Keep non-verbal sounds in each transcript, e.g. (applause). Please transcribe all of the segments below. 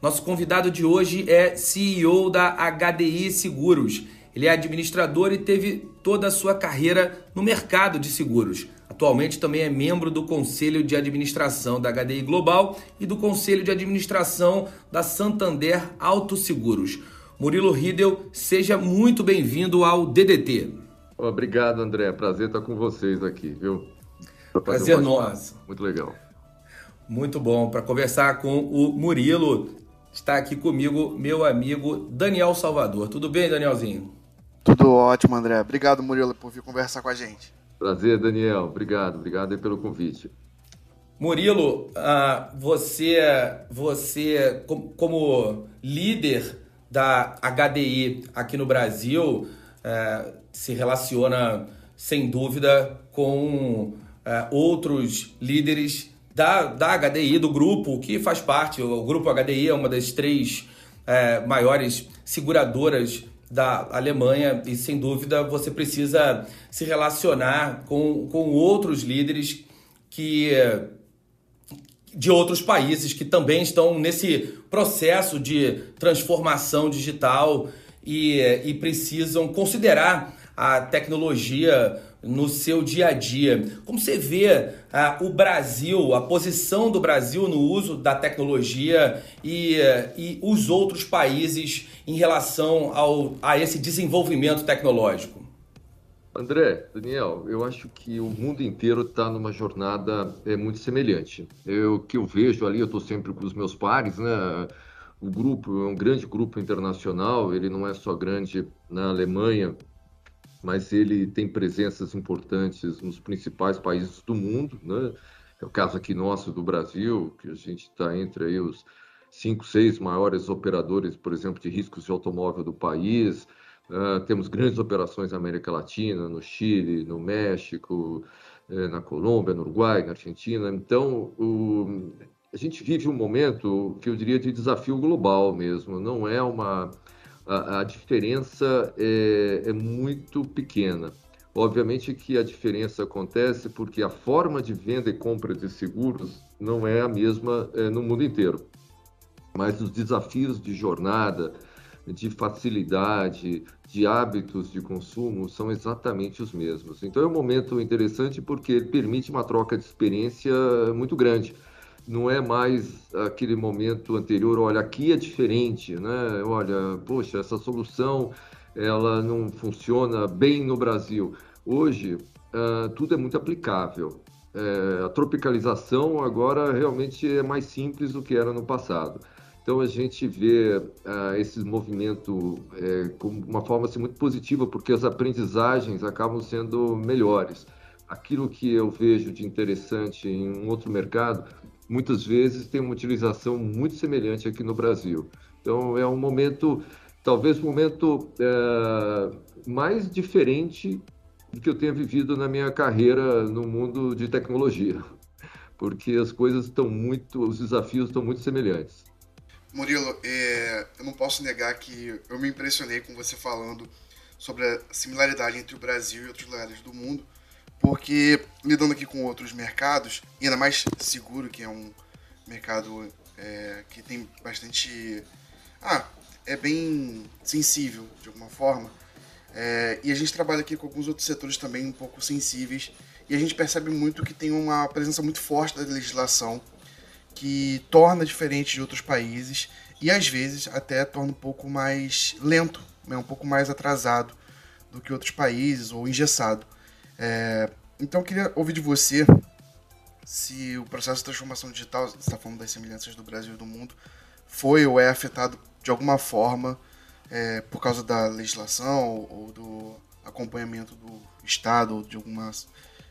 Nosso convidado de hoje é CEO da HDI Seguros. Ele é administrador e teve toda a sua carreira no mercado de seguros. Atualmente também é membro do Conselho de Administração da HDI Global e do Conselho de Administração da Santander Autosseguros. Murilo Riedel, seja muito bem-vindo ao DDT. Obrigado, André. Prazer estar com vocês aqui, viu? Prazer nosso. Muito legal. Muito bom. Para conversar com o Murilo, está aqui comigo meu amigo Daniel Salvador. Tudo bem, Danielzinho? Tudo ótimo, André. Obrigado, Murilo, por vir conversar com a gente. Prazer, Daniel. Obrigado. Obrigado pelo convite. Murilo, uh, você, você como líder da HDI aqui no Brasil, uh, se relaciona sem dúvida com uh, outros líderes da, da HDI, do grupo que faz parte. O grupo HDI é uma das três é, maiores seguradoras da Alemanha e sem dúvida você precisa se relacionar com, com outros líderes que de outros países que também estão nesse processo de transformação digital e, e precisam considerar a tecnologia no seu dia a dia. Como você vê ah, o Brasil, a posição do Brasil no uso da tecnologia e, e os outros países em relação ao, a esse desenvolvimento tecnológico? André, Daniel, eu acho que o mundo inteiro está numa jornada é, muito semelhante. O que eu vejo ali, eu estou sempre com os meus pares, né? O grupo é um grande grupo internacional, ele não é só grande na Alemanha, mas ele tem presenças importantes nos principais países do mundo, né? É o caso aqui nosso do Brasil, que a gente está entre aí os cinco, seis maiores operadores, por exemplo, de riscos de automóvel do país. Uh, temos grandes operações na América Latina, no Chile, no México, eh, na Colômbia, no Uruguai, na Argentina. Então, o, a gente vive um momento que eu diria de desafio global mesmo. Não é uma a, a diferença é, é muito pequena. Obviamente que a diferença acontece porque a forma de venda e compra de seguros não é a mesma é, no mundo inteiro. Mas os desafios de jornada, de facilidade, de hábitos de consumo são exatamente os mesmos. Então é um momento interessante porque permite uma troca de experiência muito grande não é mais aquele momento anterior, olha, aqui é diferente, né? Olha, poxa, essa solução ela não funciona bem no Brasil. Hoje, uh, tudo é muito aplicável. É, a tropicalização agora realmente é mais simples do que era no passado. Então a gente vê uh, esse movimento é, como uma forma assim, muito positiva, porque as aprendizagens acabam sendo melhores. Aquilo que eu vejo de interessante em um outro mercado muitas vezes tem uma utilização muito semelhante aqui no Brasil. Então é um momento, talvez um momento é, mais diferente do que eu tenha vivido na minha carreira no mundo de tecnologia, porque as coisas estão muito, os desafios estão muito semelhantes. Murilo, é, eu não posso negar que eu me impressionei com você falando sobre a similaridade entre o Brasil e outros lugares do mundo porque lidando aqui com outros mercados, e ainda mais seguro, que é um mercado é, que tem bastante. Ah, é bem sensível de alguma forma. É, e a gente trabalha aqui com alguns outros setores também um pouco sensíveis. E a gente percebe muito que tem uma presença muito forte da legislação que torna diferente de outros países e às vezes até torna um pouco mais lento, né, um pouco mais atrasado do que outros países ou engessado. É, então eu queria ouvir de você se o processo de transformação digital, você está falando das semelhanças do Brasil e do mundo, foi ou é afetado de alguma forma é, por causa da legislação ou do acompanhamento do Estado ou de alguma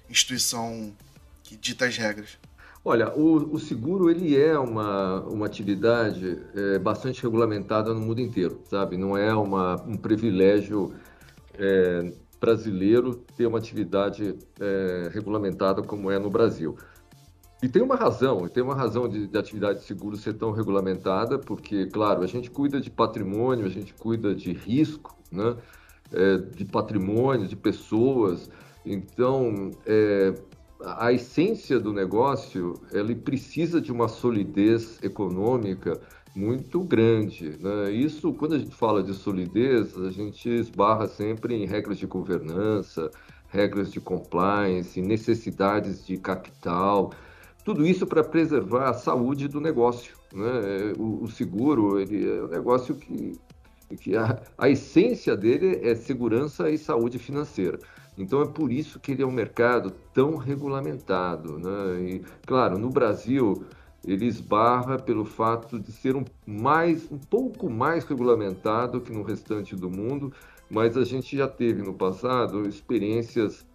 instituição que dita as regras. Olha, o, o, seguro ele é uma, uma atividade é, bastante regulamentada no mundo inteiro, sabe? Não é uma, um privilégio é, brasileiro ter uma atividade é, regulamentada como é no Brasil. E tem uma razão, tem uma razão de, de atividade de seguro ser tão regulamentada, porque, claro, a gente cuida de patrimônio, a gente cuida de risco, né? É, de patrimônio, de pessoas. Então, é, a essência do negócio, ele precisa de uma solidez econômica muito grande. Né? Isso, quando a gente fala de solidez, a gente esbarra sempre em regras de governança, regras de compliance, necessidades de capital, tudo isso para preservar a saúde do negócio. Né? O, o, seguro ele é um negócio que, que a, a essência dele é segurança e saúde financeira. Então é por isso que ele é um mercado tão regulamentado. Né? E, claro, no Brasil ele esbarra pelo fato de ser um, mais, um pouco mais regulamentado que no restante do mundo, mas a gente já teve no passado experiências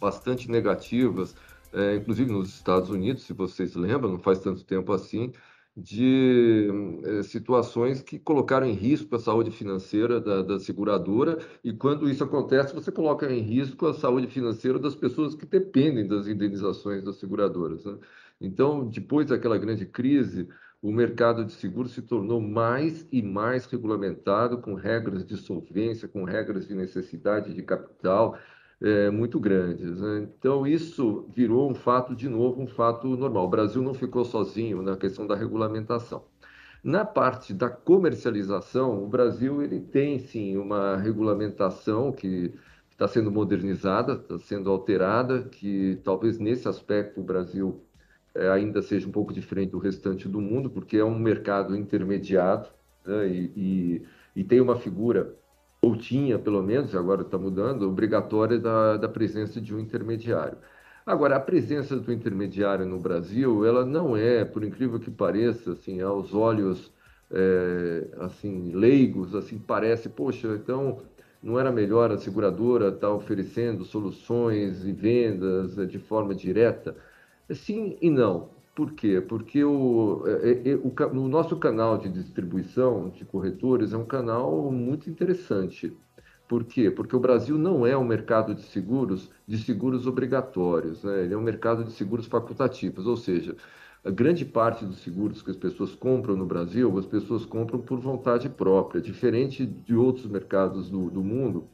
bastante negativas é, inclusive nos Estados Unidos, se vocês lembram, não faz tanto tempo assim, de é, situações que colocaram em risco a saúde financeira da, da, seguradora, e quando isso acontece, você coloca em risco a saúde financeira das pessoas que dependem das indenizações das seguradoras. Né? Então, depois daquela grande crise, o mercado de seguros se tornou mais e mais regulamentado, com regras de solvência, com regras de necessidade de capital, é, muito grandes. Né? Então, isso virou um fato, de novo, um fato normal. O Brasil não ficou sozinho na questão da regulamentação. Na parte da comercialização, o Brasil ele tem sim uma regulamentação que está sendo modernizada, está sendo alterada, que talvez nesse aspecto o Brasil é, ainda seja um pouco diferente do restante do mundo, porque é um mercado intermediado né? e, e, e tem uma figura ou tinha pelo menos, agora está mudando, obrigatória da, da presença de um intermediário. Agora, a presença do intermediário no Brasil, ela não é, por incrível que pareça, assim, aos olhos é, assim leigos, assim parece, poxa, então não era melhor a seguradora estar tá oferecendo soluções e vendas é, de forma direta? Sim e não. Por quê? Porque o, é, é, o, o, nosso canal de distribuição de corretores é um canal muito interessante. Por quê? Porque o Brasil não é um mercado de seguros, de seguros obrigatórios, né? ele é um mercado de seguros facultativos, ou seja, a grande parte dos seguros que as pessoas compram no Brasil, as pessoas compram por vontade própria, diferente de outros mercados do, do mundo,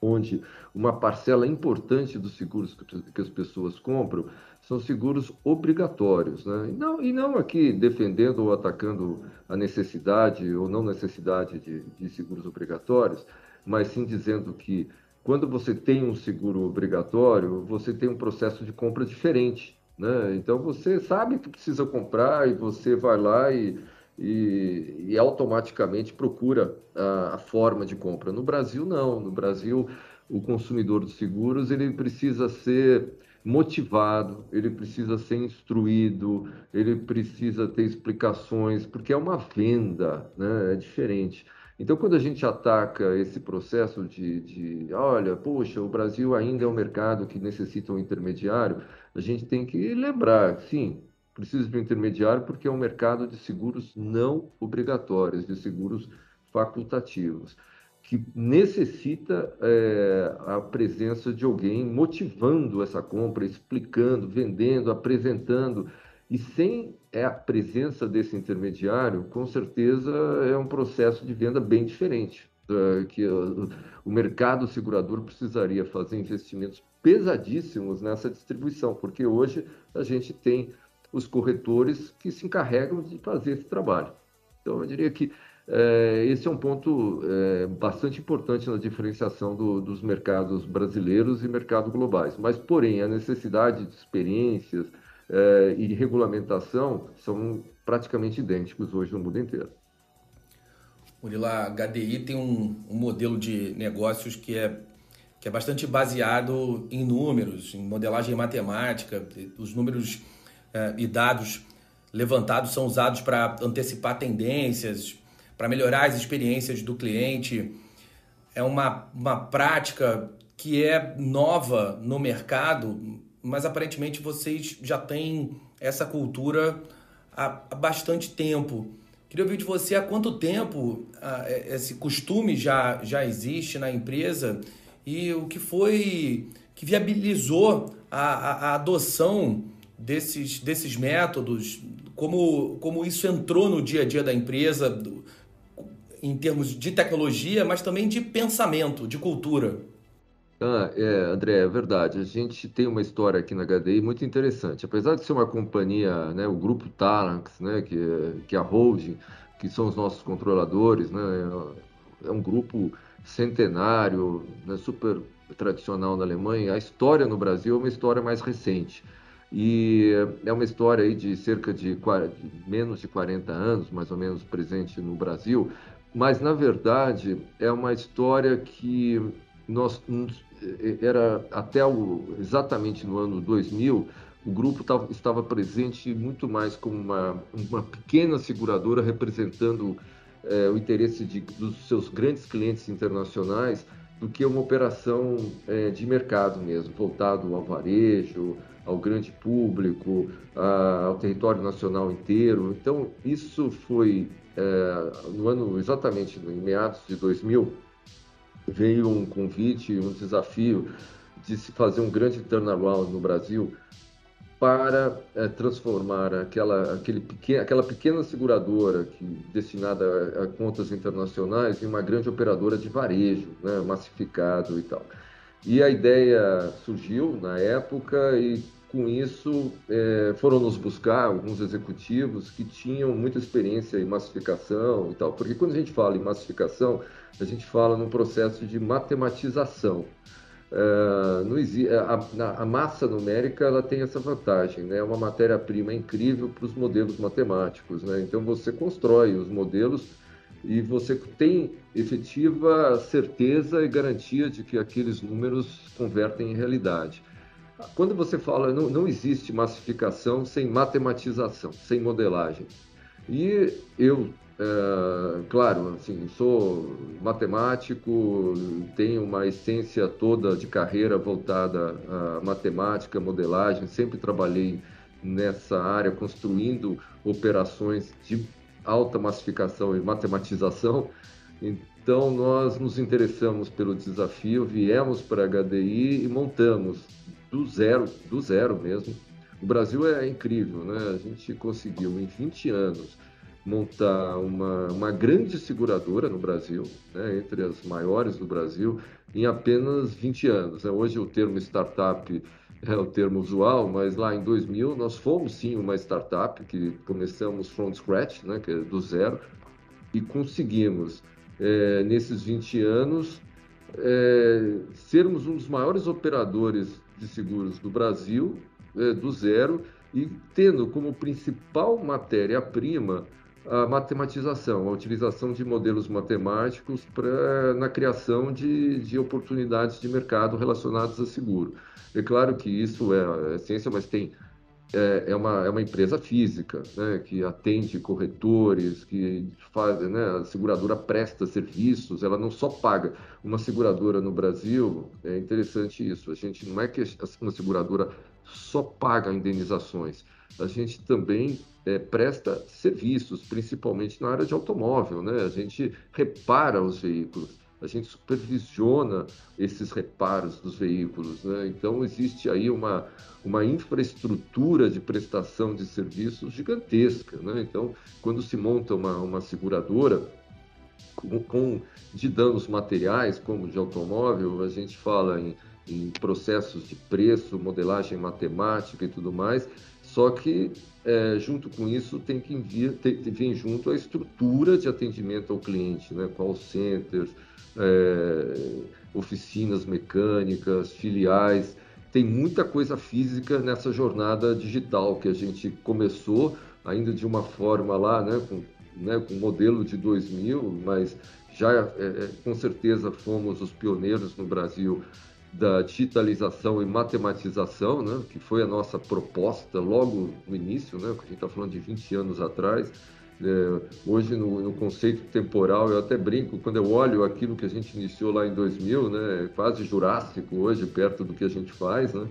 onde uma parcela importante dos seguros que, que as pessoas compram são seguros obrigatórios. Né? E, não, e não aqui defendendo ou atacando a necessidade ou não necessidade de, de seguros obrigatórios, mas sim dizendo que quando você tem um seguro obrigatório, você tem um processo de compra diferente. Né? Então você sabe que precisa comprar e você vai lá e, e, e automaticamente procura a, a, forma de compra. No Brasil, não. No Brasil, o consumidor de seguros ele precisa ser motivado, ele precisa ser instruído, ele precisa ter explicações, porque é uma venda, né? é diferente. Então, quando a gente ataca esse processo de, de, olha, poxa, o Brasil ainda é um mercado que necessita um intermediário, a gente tem que lembrar, sim, precisa de um intermediário porque é um mercado de seguros não obrigatórios, de seguros facultativos que necessita é, a presença de alguém motivando essa compra, explicando, vendendo, apresentando. E sem a presença desse intermediário, com certeza é um processo de venda bem diferente. É, que o mercado segurador precisaria fazer investimentos pesadíssimos nessa distribuição, porque hoje a gente tem os corretores que se encarregam de fazer esse trabalho. Então, eu diria que é, esse é um ponto é, bastante importante na diferenciação do, dos mercados brasileiros e mercados globais. Mas, porém, a necessidade de experiências é, e regulamentação são praticamente idênticos hoje no mundo inteiro. Murilo, a HDI tem um, um modelo de negócios que é, que é bastante baseado em números, em modelagem matemática. Os números é, e dados levantados são usados para antecipar tendências, para melhorar as experiências do cliente. É uma, uma prática que é nova no mercado, mas aparentemente vocês já têm essa cultura há, há bastante tempo. Queria ouvir de você há quanto tempo ah, esse costume já, já existe na empresa e o que foi que viabilizou a, a, a adoção desses, desses métodos, como, como isso entrou no dia a dia da empresa, do, em termos de tecnologia, mas também de pensamento, de cultura. Ah, é, André, é verdade. A gente tem uma história aqui na HDI muito interessante. Apesar de ser uma companhia, né, o grupo Talanx, né, que, é, que é a holding, que são os nossos controladores, né, é, um grupo centenário, né, super tradicional na Alemanha. A história no Brasil é uma história mais recente. E é uma história aí de cerca de, 40, de menos de 40 anos, mais ou menos, presente no Brasil. Mas, na verdade, é uma história que nós era até o, exatamente no ano 2000, o grupo tava, estava presente muito mais como uma, uma pequena seguradora representando é, o interesse de, dos seus grandes clientes internacionais do que uma operação é, de mercado mesmo, voltado ao varejo, ao grande público, a, ao território nacional inteiro. Então, isso foi é, no ano exatamente em meados de 2000 veio um convite, um desafio de se fazer um grande turnaround no Brasil para é, transformar aquela, aquele pequeno, aquela pequena seguradora que, destinada a, a, contas internacionais em uma grande operadora de varejo, né, massificado e tal. E a ideia surgiu na época e com isso é, foram nos buscar alguns executivos que tinham muita experiência em massificação e tal, porque quando a gente fala em massificação a gente fala num processo de matematização. Existe, a, a, massa numérica ela tem essa vantagem, né? é uma matéria-prima incrível para os modelos matemáticos. Né? Então você constrói os modelos e você tem efetiva certeza e garantia de que aqueles números convertem em realidade. Quando você fala, não, não existe massificação sem matematização, sem modelagem. E eu é, claro, assim, sou matemático, tenho uma essência toda de carreira voltada à matemática, modelagem, sempre trabalhei nessa área construindo operações de alta massificação e matematização. Então nós nos interessamos pelo desafio, viemos para a HDI e montamos do zero, do zero mesmo. O Brasil é incrível, né? A gente conseguiu em 20 anos montar uma, uma grande seguradora no Brasil, né, entre as maiores do Brasil, em apenas 20 anos. Né? Hoje o termo startup é o termo usual, mas lá em 2000 nós fomos sim uma startup que começamos from scratch, né, que é do zero, e conseguimos, é, nesses 20 anos, é, sermos um dos maiores operadores de seguros do Brasil, é, do zero, e tendo como principal matéria-prima a matematização, a utilização de modelos matemáticos pra, na criação de, de oportunidades de mercado relacionadas a seguro. É claro que isso é, é ciência, mas tem é, é, uma, é uma empresa física, né, que atende corretores, que faz, né, a seguradora presta serviços, ela não só paga. Uma seguradora no Brasil, é interessante isso, a gente não é que uma seguradora só paga indenizações, a gente também é, presta serviços, principalmente na área de automóvel, né? A gente repara os veículos, a gente supervisiona esses reparos dos veículos, né? Então existe aí uma, uma infraestrutura de prestação de serviços gigantesca, né? Então quando se monta uma, uma seguradora com, com de danos materiais, como de automóvel, a gente fala em, em processos de preço, modelagem matemática e tudo mais, só que, é, junto com isso, tem que vir, vem junto a estrutura de atendimento ao cliente, né? call centers, é, oficinas mecânicas, filiais. Tem muita coisa física nessa jornada digital que a gente começou ainda de uma forma lá, né, com, né, com modelo de 2000, mas já é, é, com certeza fomos os pioneiros no Brasil da digitalização e matematização, né, que foi a nossa proposta logo no início, né, a gente está falando de 20 anos atrás. É, hoje, no, no, conceito temporal, eu até brinco, quando eu olho aquilo que a gente iniciou lá em 2000, né, é quase jurássico hoje, perto do que a gente faz, né,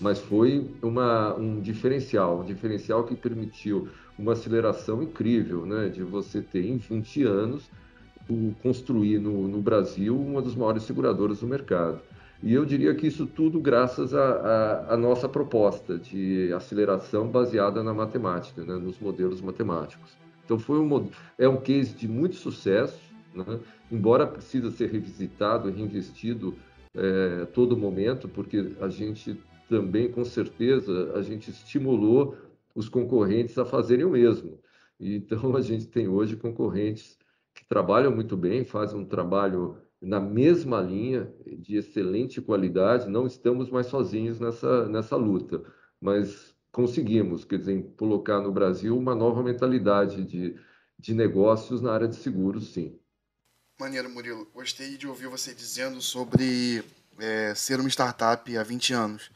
mas foi uma, um diferencial, um diferencial que permitiu uma aceleração incrível, né, de você ter em 20 anos o, construir no, no Brasil uma das maiores seguradoras do mercado. E eu diria que isso tudo graças à nossa proposta de aceleração baseada na matemática, né, nos modelos matemáticos. Então foi um é um case de muito sucesso, né, embora precisa ser revisitado e reinvestido é, todo momento, porque a gente também, com certeza, a gente estimulou os concorrentes a fazerem o mesmo. Então a gente tem hoje concorrentes que trabalham muito bem, fazem um trabalho na mesma linha, de excelente qualidade, não estamos mais sozinhos nessa, nessa luta, mas conseguimos, quer dizer, colocar no Brasil uma nova mentalidade de, de negócios na área de seguros, sim. Maneiro, Murilo. Gostei de ouvir você dizendo sobre é, ser uma startup há 20 anos,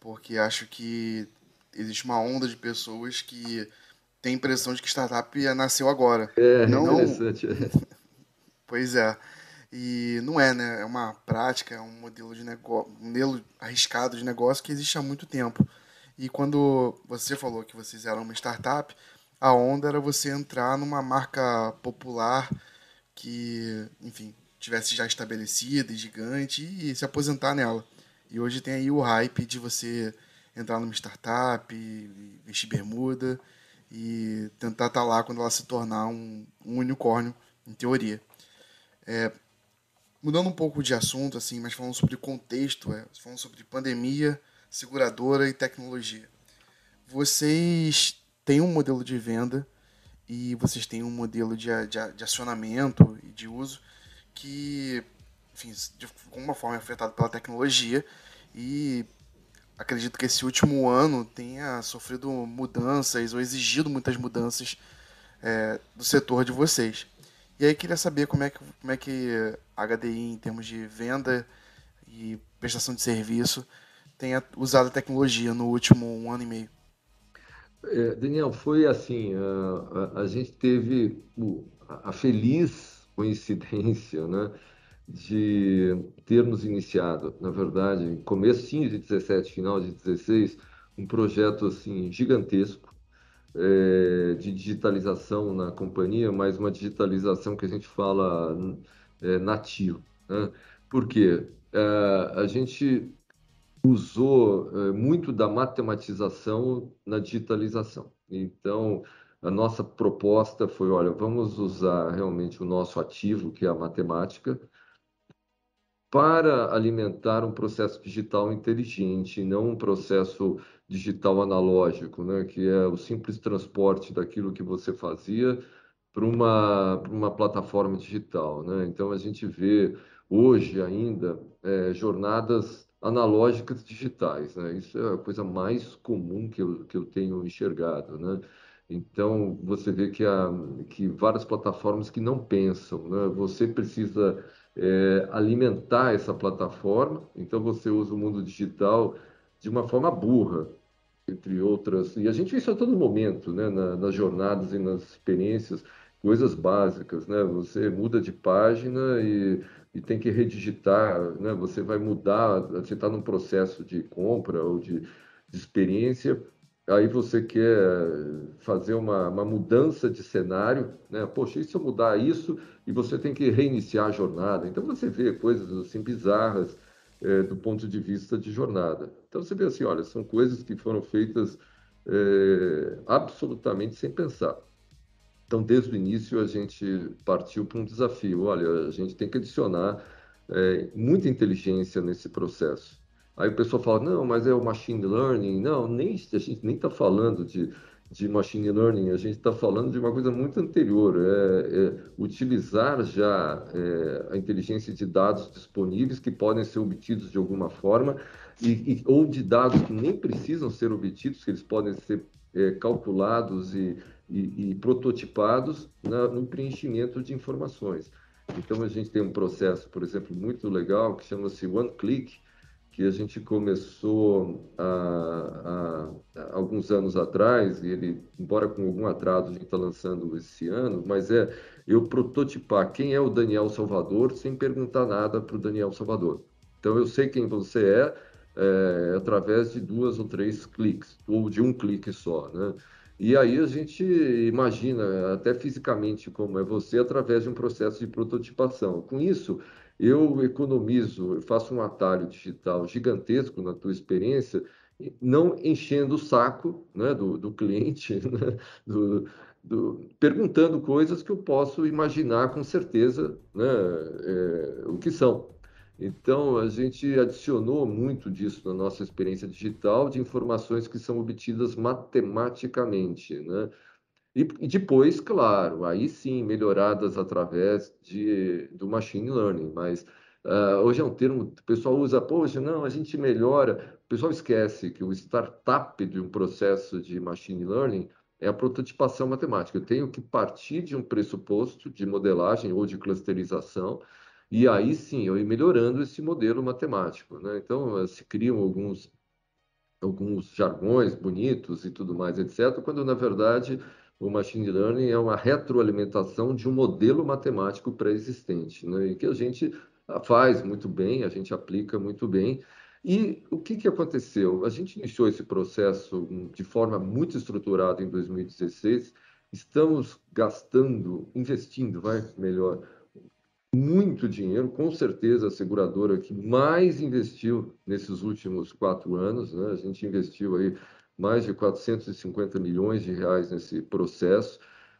porque acho que existe uma onda de pessoas que tem a impressão de que startup nasceu agora. É, não... interessante. (laughs) pois é. E não é, né? É uma prática, é um modelo de negócio, um modelo arriscado de negócio que existe há muito tempo. E quando você falou que vocês eram uma startup, a onda era você entrar numa marca popular que, enfim, tivesse já estabelecida e gigante e se aposentar nela. E hoje tem aí o hype de você entrar numa startup, vestir bermuda e tentar estar tá lá quando ela se tornar um, um unicórnio, em teoria. É, Mudando um pouco de assunto, assim, mas falando sobre contexto, é, falando sobre pandemia, seguradora e tecnologia. Vocês têm um modelo de venda e vocês têm um modelo de, de, de acionamento e de uso que, enfim, de alguma forma é afetado pela tecnologia e acredito que esse último ano tenha sofrido mudanças ou exigido muitas mudanças é, do setor de vocês. E aí queria saber como é que, como é que a HDI, em termos de venda e prestação de serviço, tem usado a tecnologia no último um ano e meio. É, Daniel, foi assim, a, a, a gente teve a feliz coincidência, né, de termos iniciado, na verdade, começo de 17, final de 16, um projeto assim gigantesco é, de digitalização na companhia, mas uma digitalização que a gente fala é, nativo. Né? Por quê? É, a gente usou é, muito da matematização na digitalização. Então, a nossa proposta foi, olha, vamos usar realmente o nosso ativo, que é a matemática, para alimentar um processo digital inteligente, não um processo digital analógico, né, que é o simples transporte daquilo que você fazia para uma, uma plataforma digital. Né? Então, a gente vê hoje ainda é, jornadas analógicas digitais. Né? Isso é a coisa mais comum que eu, que eu tenho enxergado. Né? Então, você vê que, há, que várias plataformas que não pensam, né? você precisa é, alimentar essa plataforma, então você usa o mundo digital de uma forma burra, entre outras. E a gente vê isso a todo momento, né? Na, nas jornadas e nas experiências, coisas básicas, né? Você muda de página e, e tem que redigitar, né? Você vai mudar, você está num processo de compra ou de, de experiência, aí você quer fazer uma, uma, mudança de cenário, né? Poxa, e se eu mudar isso e você tem que reiniciar a jornada? Então você vê coisas assim bizarras é, do ponto de vista de jornada. Então você vê assim, olha, são coisas que foram feitas é, absolutamente sem pensar. Então, desde o início, a gente partiu para um desafio. Olha, a gente tem que adicionar é, muita inteligência nesse processo. Aí o pessoal fala, não, mas é o machine learning. Não, nem, a gente nem está falando de de machine learning, a gente está falando de uma coisa muito anterior, é, é utilizar já é, a inteligência de dados disponíveis que podem ser obtidos de alguma forma e, e ou de dados que nem precisam ser obtidos, que eles podem ser é, calculados e, e, e prototipados na, no preenchimento de informações. Então a gente tem um processo, por exemplo, muito legal que chama-se One Click, que a gente começou há, alguns anos atrás, e ele, embora com algum atraso, a gente está lançando esse ano, mas é eu prototipar quem é o Daniel Salvador sem perguntar nada para o Daniel Salvador. Então eu sei quem você é, é, através de duas ou três cliques, ou de um clique só, né? E aí a gente imagina até fisicamente como é você através de um processo de prototipação. Com isso, eu economizo, faço um atalho digital gigantesco na tua experiência, não enchendo o saco né, do, do cliente, (laughs) né, do, do, perguntando coisas que eu posso imaginar com certeza né, é, o que são. Então, a gente adicionou muito disso na nossa experiência digital, de informações que são obtidas matematicamente, né? E, e depois, claro, aí sim, melhoradas através de, do machine learning, mas uh, hoje é um termo, o pessoal usa, poxa, não, a gente melhora. O pessoal esquece que o startup de um processo de machine learning é a prototipação matemática. Eu tenho que partir de um pressuposto de modelagem ou de clusterização, e aí sim eu ir melhorando esse modelo matemático. Né? Então, se criam alguns, alguns jargões bonitos e tudo mais, etc., quando na verdade o machine learning é uma retroalimentação de um modelo matemático pré-existente, né? e que a gente faz muito bem, a gente aplica muito bem. E o que, que aconteceu? A gente iniciou esse processo de forma muito estruturada em 2016, estamos gastando, investindo, vai melhor, muito dinheiro, com certeza a seguradora que mais investiu nesses últimos quatro anos, né? a gente investiu aí mais de 450 milhões de reais nesse processo.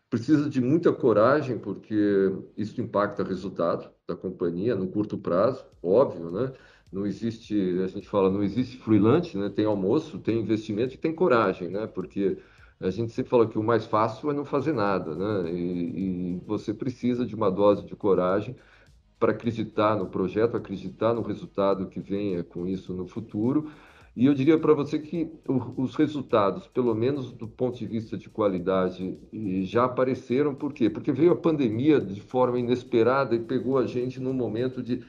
Precisa de muita coragem, porque isso impacta o resultado da companhia no curto prazo, óbvio, né? Não existe, a gente fala, não existe freelance, né? Tem almoço, tem investimento e tem coragem, né? Porque a gente sempre fala que o mais fácil é não fazer nada, né? E, e você precisa de uma dose de coragem para acreditar no projeto, acreditar no resultado que venha com isso no futuro e eu diria para você que os resultados, pelo menos do ponto de vista de qualidade, já apareceram. Por quê? Porque veio a pandemia de forma inesperada e pegou a gente num momento de,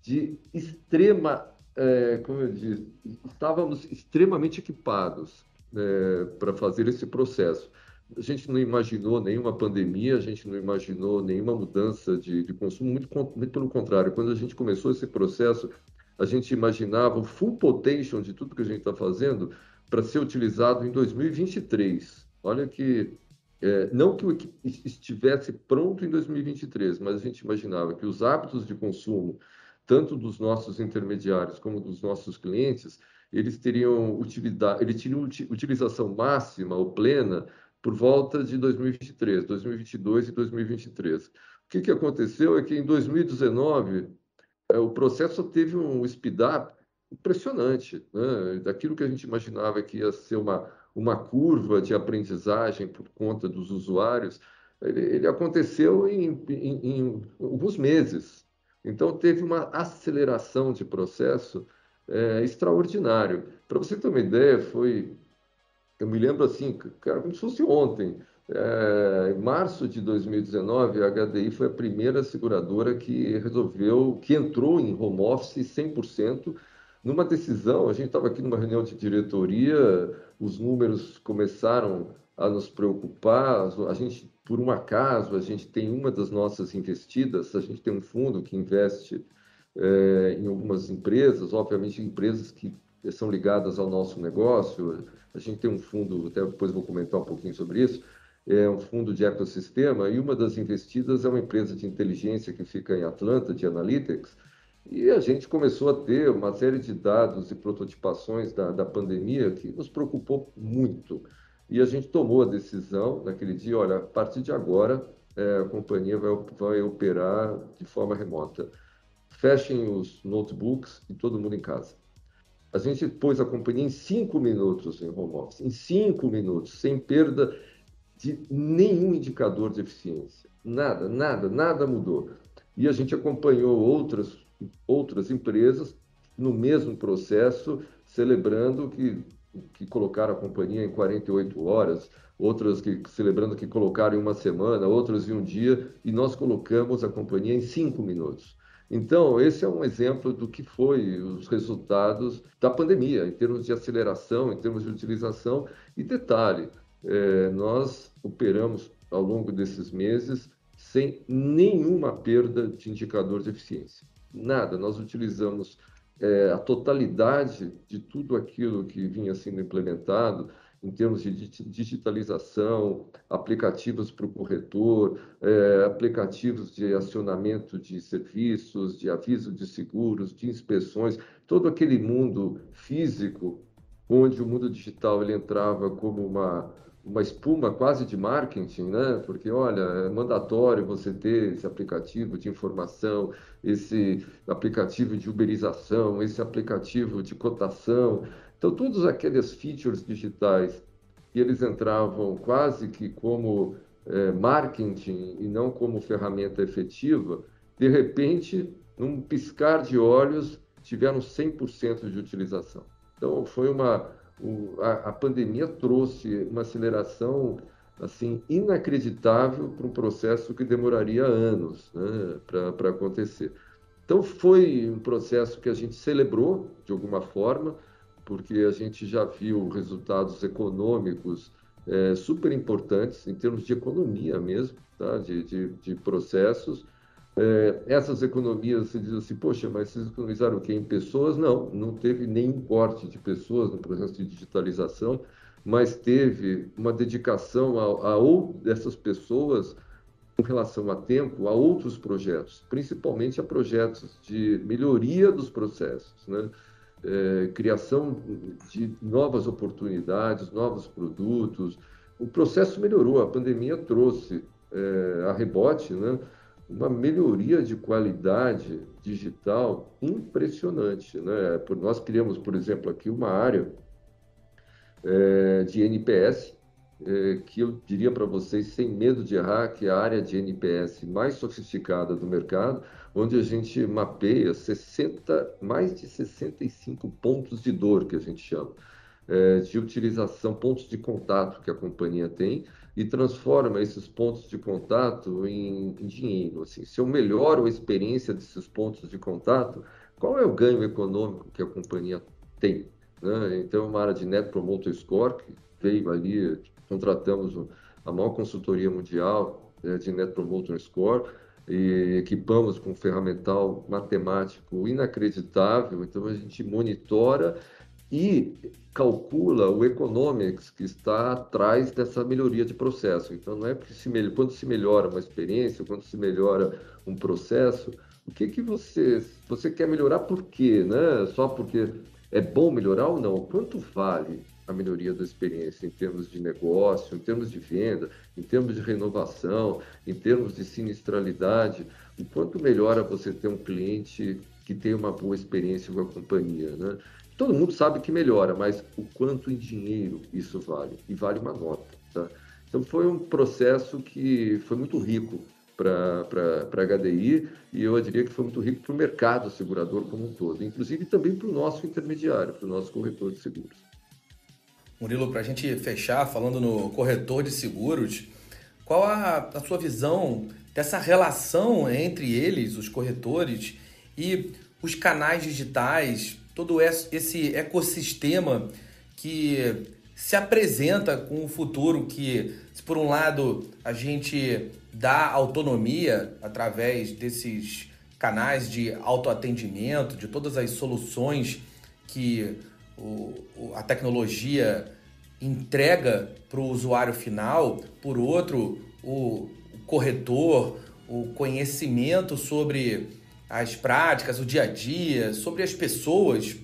de extrema. É, como eu disse, estávamos extremamente equipados é, para fazer esse processo. A gente não imaginou nenhuma pandemia, a gente não imaginou nenhuma mudança de, de consumo, muito, muito pelo contrário. Quando a gente começou esse processo, a gente imaginava o full potential de tudo que a gente está fazendo para ser utilizado em 2023. Olha que, é, não que o estivesse pronto em 2023, mas a gente imaginava que os hábitos de consumo, tanto dos nossos intermediários como dos nossos clientes, eles teriam utilidade, eles teriam utilização máxima ou plena por volta de 2023, 2022 e 2023. O que, que aconteceu é que em 2019 é, o processo teve um speed-up impressionante, né? daquilo que a gente imaginava que ia ser uma, uma curva de aprendizagem por conta dos usuários, ele, ele aconteceu em, em, em, alguns meses. Então, teve uma aceleração de processo é, extraordinário. Para você ter uma ideia, foi. Eu me lembro assim, cara, como se fosse ontem. É, em março de 2019, a HDI foi a primeira seguradora que resolveu, que entrou em home office 100%, numa decisão. A gente estava aqui numa reunião de diretoria, os números começaram a nos preocupar. A gente, por um acaso, a gente tem uma das nossas investidas, a gente tem um fundo que investe é, em algumas empresas, obviamente empresas que são ligadas ao nosso negócio. A gente tem um fundo, até depois vou comentar um pouquinho sobre isso é um fundo de ecossistema e uma das investidas é uma empresa de inteligência que fica em Atlanta, de Analytics, e a gente começou a ter uma série de dados e prototipações da, da pandemia que nos preocupou muito. E a gente tomou a decisão naquele dia, olha, a partir de agora é, a companhia vai, vai operar de forma remota. Fechem os notebooks e todo mundo em casa. A gente pôs a companhia em cinco minutos em home office, em cinco minutos, sem perda de nenhum indicador de eficiência. Nada, nada, nada mudou. E a gente acompanhou outras, outras empresas no mesmo processo, celebrando que, que colocaram a companhia em 48 horas, outras que celebrando que colocaram em uma semana, outras em um dia, e nós colocamos a companhia em cinco minutos. Então, esse é um exemplo do que foi os resultados da pandemia, em termos de aceleração, em termos de utilização. E detalhe, é, nós operamos ao longo desses meses sem nenhuma perda de indicador de eficiência. Nada, nós utilizamos é, a totalidade de tudo aquilo que vinha sendo implementado em termos de digitalização, aplicativos para o corretor, é, aplicativos de acionamento de serviços, de aviso de seguros, de inspeções, todo aquele mundo físico, onde o mundo digital ele entrava como uma, uma espuma quase de marketing, né? Porque, olha, é mandatório você ter esse aplicativo de informação, esse aplicativo de uberização, esse aplicativo de cotação. Então, todos aqueles features digitais que eles entravam quase que como é, marketing e não como ferramenta efetiva, de repente, num piscar de olhos, tiveram 100% de utilização. Então, foi uma. O, a, a pandemia trouxe uma aceleração assim inacreditável para um processo que demoraria anos né, para acontecer. Então foi um processo que a gente celebrou de alguma forma, porque a gente já viu resultados econômicos é, super importantes em termos de economia mesmo, tá? de, de, de processos. É, essas economias, você diz assim, poxa, mas vocês economizaram o quê? Em pessoas? Não, não teve nenhum corte de pessoas no processo de digitalização, mas teve uma dedicação a, a ou dessas pessoas com relação a tempo a outros projetos, principalmente a projetos de melhoria dos processos, né? É, criação de novas oportunidades, novos produtos. O processo melhorou, a pandemia trouxe é, a rebote, né? uma melhoria de qualidade digital impressionante. Né? Nós criamos, por exemplo, aqui uma área é, de NPS, é, que eu diria para vocês, sem medo de errar, que é a área de NPS mais sofisticada do mercado, onde a gente mapeia 60, mais de 65 pontos de dor, que a gente chama, é, de utilização, pontos de contato que a companhia tem, e transforma esses pontos de contato em, em dinheiro. Assim, se eu melhoro a experiência desses pontos de contato, qual é o ganho econômico que a companhia tem? Né? Então, uma área de Net Promoter Score, que veio ali contratamos a maior consultoria mundial né, de Net Promoter Score e equipamos com um ferramental matemático inacreditável. Então a gente monitora e calcula o economics que está atrás dessa melhoria de processo. Então não é porque se quando se melhora uma experiência, quando se melhora um processo, o que que você você quer melhorar por quê, né? Só porque é bom melhorar ou não? Quanto vale? A melhoria da experiência em termos de negócio, em termos de venda, em termos de renovação, em termos de sinistralidade. O quanto melhora você ter um cliente que tem uma boa experiência com a companhia, né? Todo mundo sabe que melhora, mas o quanto em dinheiro isso vale? E vale uma nota, tá? Então foi um processo que foi muito rico para a HDI e eu diria que foi muito rico para o mercado segurador como um todo, inclusive também para o nosso intermediário, para o nosso corretor de seguros. Murilo, para a gente fechar falando no corretor de seguros, qual a, a sua visão dessa relação entre eles, os corretores, e os canais digitais, todo esse ecossistema que se apresenta com o futuro que, se por um lado a gente dá autonomia através desses canais de autoatendimento, de todas as soluções que o, a tecnologia entrega para o usuário final, por outro, o, o corretor, o conhecimento sobre as práticas, o dia a dia, sobre as pessoas,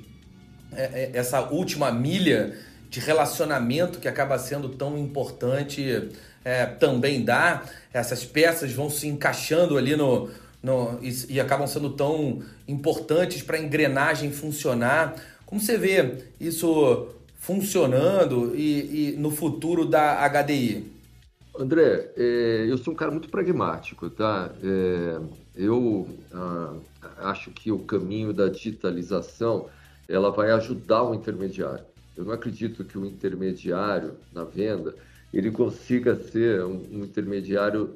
é, é, essa última milha de relacionamento que acaba sendo tão importante é, também dá. Essas peças vão se encaixando ali no, no e, e acabam sendo tão importantes para a engrenagem funcionar. Como você vê isso funcionando e, e no futuro da HDI? André, é, eu sou um cara muito pragmático, tá? É, eu ah, acho que o caminho da digitalização ela vai ajudar o intermediário. Eu não acredito que o intermediário na venda ele consiga ser um, um intermediário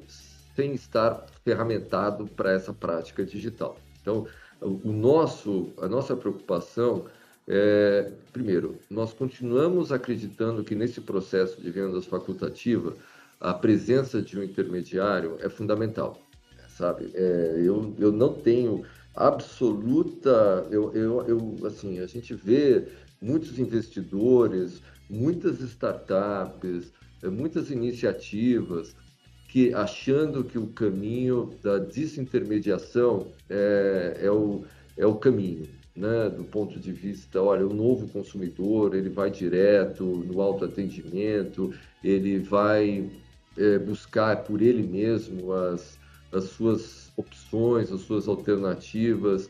sem estar ferramentado para essa prática digital. Então, o nosso, a nossa preocupação é, primeiro, nós continuamos acreditando que nesse processo de vendas facultativa, a presença de um intermediário é fundamental, sabe? É, eu, eu não tenho absoluta. Eu, eu, eu, assim, a gente vê muitos investidores, muitas startups, eh, muitas iniciativas que achando que o caminho da desintermediação é, é, o, é o caminho, né? do ponto de vista, olha, o novo consumidor, ele vai direto no autoatendimento, ele vai é, buscar por ele mesmo as, as suas opções, as suas alternativas.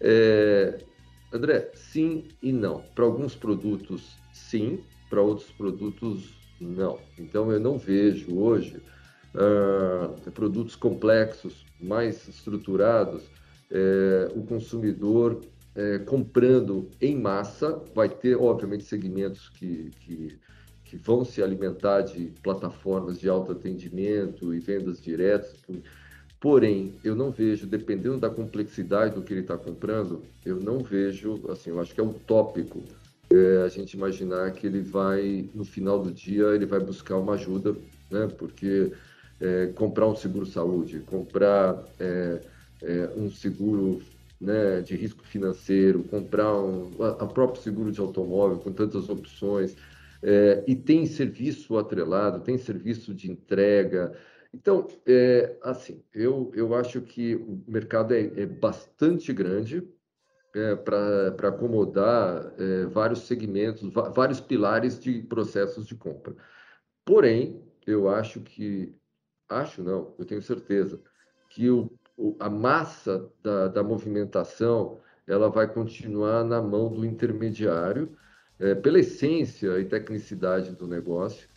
É, André, sim e não. Para alguns produtos, sim, para outros produtos, não. Então, eu não vejo hoje uh, produtos complexos, mais estruturados, é, o consumidor é, comprando em massa, vai ter, obviamente, segmentos que, que, que, vão se alimentar de plataformas de autoatendimento e vendas diretas. Porém, eu não vejo, dependendo da complexidade do que ele está comprando, eu não vejo, assim, eu acho que é utópico é, a gente imaginar que ele vai, no final do dia, ele vai buscar uma ajuda, né? Porque é, comprar um seguro saúde, comprar é, é, um seguro né, de risco financeiro, comprar um, a, a próprio seguro de automóvel com tantas opções, é, e tem serviço atrelado, tem serviço de entrega. Então, é, assim, eu, eu acho que o mercado é, é bastante grande é, para acomodar é, vários segmentos, vários pilares de processos de compra. Porém, eu acho que acho não, eu tenho certeza, que o, o, a massa da, da, movimentação ela vai continuar na mão do intermediário, é, pela essência e tecnicidade do negócio,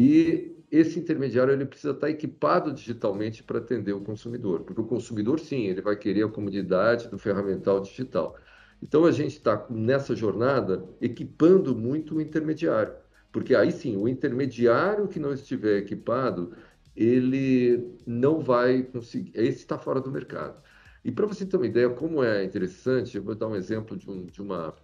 e esse intermediário ele precisa estar equipado digitalmente para atender o consumidor, porque o consumidor, sim, ele vai querer a comunidade do ferramental digital. Então, a gente está nessa jornada equipando muito o intermediário, porque aí sim, o intermediário que não estiver equipado, ele não vai conseguir. Esse está fora do mercado. E para você ter uma ideia como é interessante, eu vou dar um exemplo de, um, de, uma,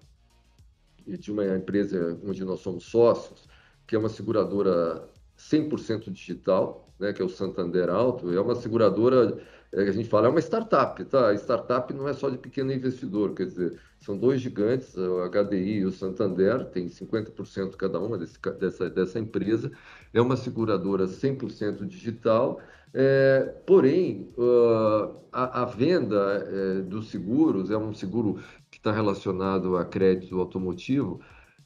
de uma empresa onde nós somos sócios, que é uma seguradora 100% digital, né, que é o Santander Alto, é uma seguradora a gente fala, é uma startup, tá? Startup não é só de pequeno investidor, quer dizer, são dois gigantes, o HDI e o Santander, tem 50% cada uma desse, dessa, dessa empresa, é uma seguradora 100% digital, é, porém, uh, a, a, venda é, dos seguros é um seguro que está relacionado a crédito automotivo,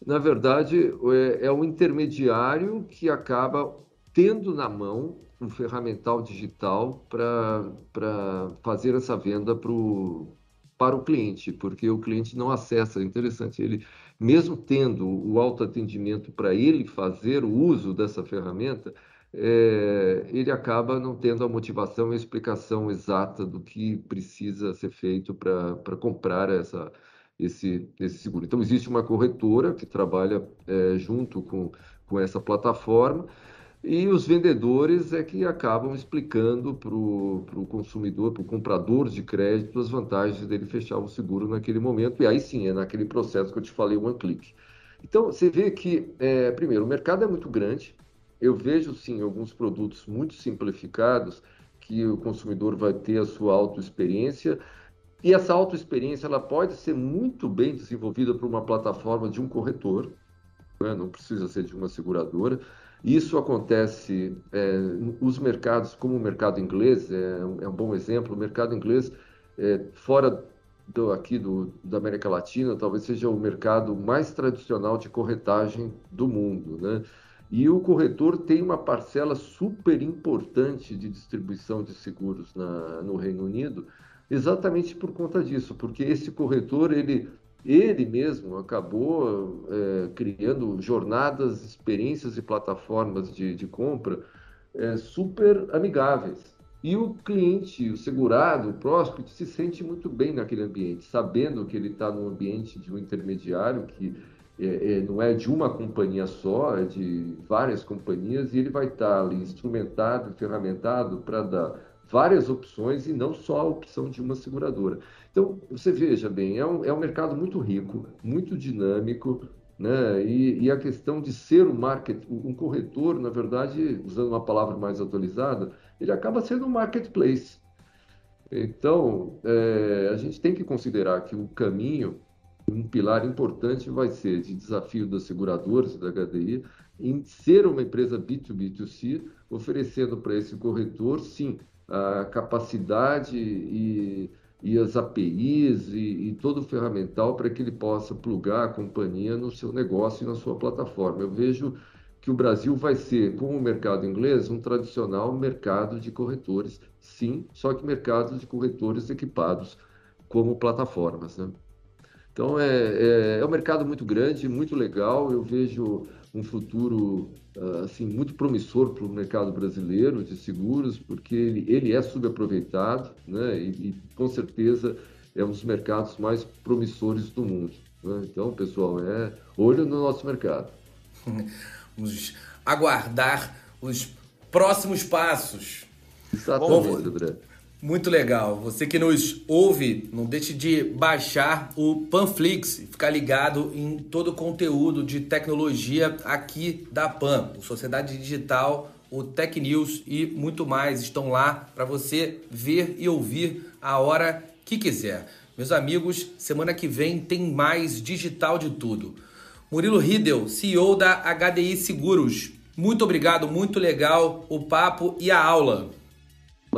na verdade, é, é um intermediário que acaba tendo na mão um ferramental digital para fazer essa venda pro, para o cliente, porque o cliente não acessa. É interessante, ele, mesmo tendo o autoatendimento para ele fazer o uso dessa ferramenta, é, ele acaba não tendo a motivação e a explicação exata do que precisa ser feito para comprar essa, esse, esse seguro. Então, existe uma corretora que trabalha é, junto com, com essa plataforma e os vendedores é que acabam explicando para o consumidor, para o comprador de crédito, as vantagens dele fechar o seguro naquele momento. E aí sim, é naquele processo que eu te falei, one click. Então, você vê que, é, primeiro, o mercado é muito grande. Eu vejo, sim, alguns produtos muito simplificados que o consumidor vai ter a sua autoexperiência. E essa autoexperiência ela pode ser muito bem desenvolvida por uma plataforma de um corretor, né? não precisa ser de uma seguradora. Isso acontece, é, os mercados, como o mercado inglês, é, é um bom exemplo, o mercado inglês, é, fora do, aqui do, da América Latina, talvez seja o mercado mais tradicional de corretagem do mundo, né? E o corretor tem uma parcela super importante de distribuição de seguros na, no Reino Unido, exatamente por conta disso, porque esse corretor ele ele mesmo acabou é, criando jornadas, experiências e plataformas de, de compra é, super amigáveis. E o cliente, o segurado, o prospect, se sente muito bem naquele ambiente, sabendo que ele está num ambiente de um intermediário que é, é, não é de uma companhia só, é de várias companhias, e ele vai estar tá ali instrumentado, ferramentado para dar várias opções e não só a opção de uma seguradora. Então, você veja bem, é um, é um mercado muito rico, muito dinâmico, né? E, e, a questão de ser um market, um corretor, na verdade, usando uma palavra mais atualizada, ele acaba sendo um marketplace. Então, é, a gente tem que considerar que o caminho, um pilar importante vai ser de desafio das seguradoras da HDI em ser uma empresa B2B2C, oferecendo para esse corretor, sim, a capacidade e, e as APIs e, e, todo o ferramental para que ele possa plugar a companhia no seu negócio e na sua plataforma. Eu vejo que o Brasil vai ser, como o mercado inglês, um tradicional mercado de corretores, sim, só que mercado de corretores equipados como plataformas. Né? Então é, é, é um mercado muito grande, muito legal. Eu vejo um futuro assim muito promissor para o mercado brasileiro de seguros, porque ele, ele é subaproveitado, né? E, e, com certeza é um dos mercados mais promissores do mundo. Né? Então, pessoal, é olho no nosso mercado. (laughs) Vamos aguardar os próximos passos. Exatamente, Bom, André. Muito legal. Você que nos ouve, não deixe de baixar o Panflix, ficar ligado em todo o conteúdo de tecnologia aqui da Pan, Sociedade Digital, o Tech News e muito mais estão lá para você ver e ouvir a hora que quiser. Meus amigos, semana que vem tem mais digital de tudo. Murilo Riedel, CEO da HDI Seguros. Muito obrigado, muito legal o papo e a aula.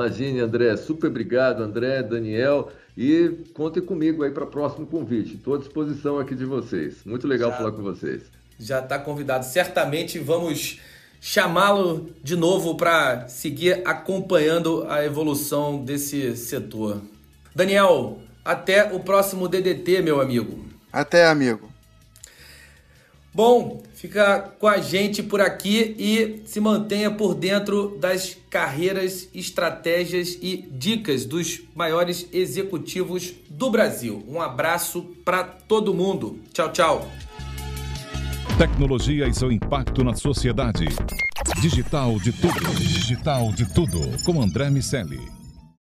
Imagine, André. Super obrigado, André, Daniel. E contem comigo aí para o próximo convite. Estou à disposição aqui de vocês. Muito legal já, falar com vocês. Já está convidado. Certamente vamos chamá-lo de novo para seguir acompanhando a evolução desse setor. Daniel, até o próximo DDT, meu amigo. Até, amigo. Bom, fica com a gente por aqui e se mantenha por dentro das carreiras, estratégias e dicas dos maiores executivos do Brasil. Um abraço para todo mundo. Tchau, tchau. Tecnologia e seu impacto na sociedade. Digital de tudo. Digital de tudo. Com André Miscelli.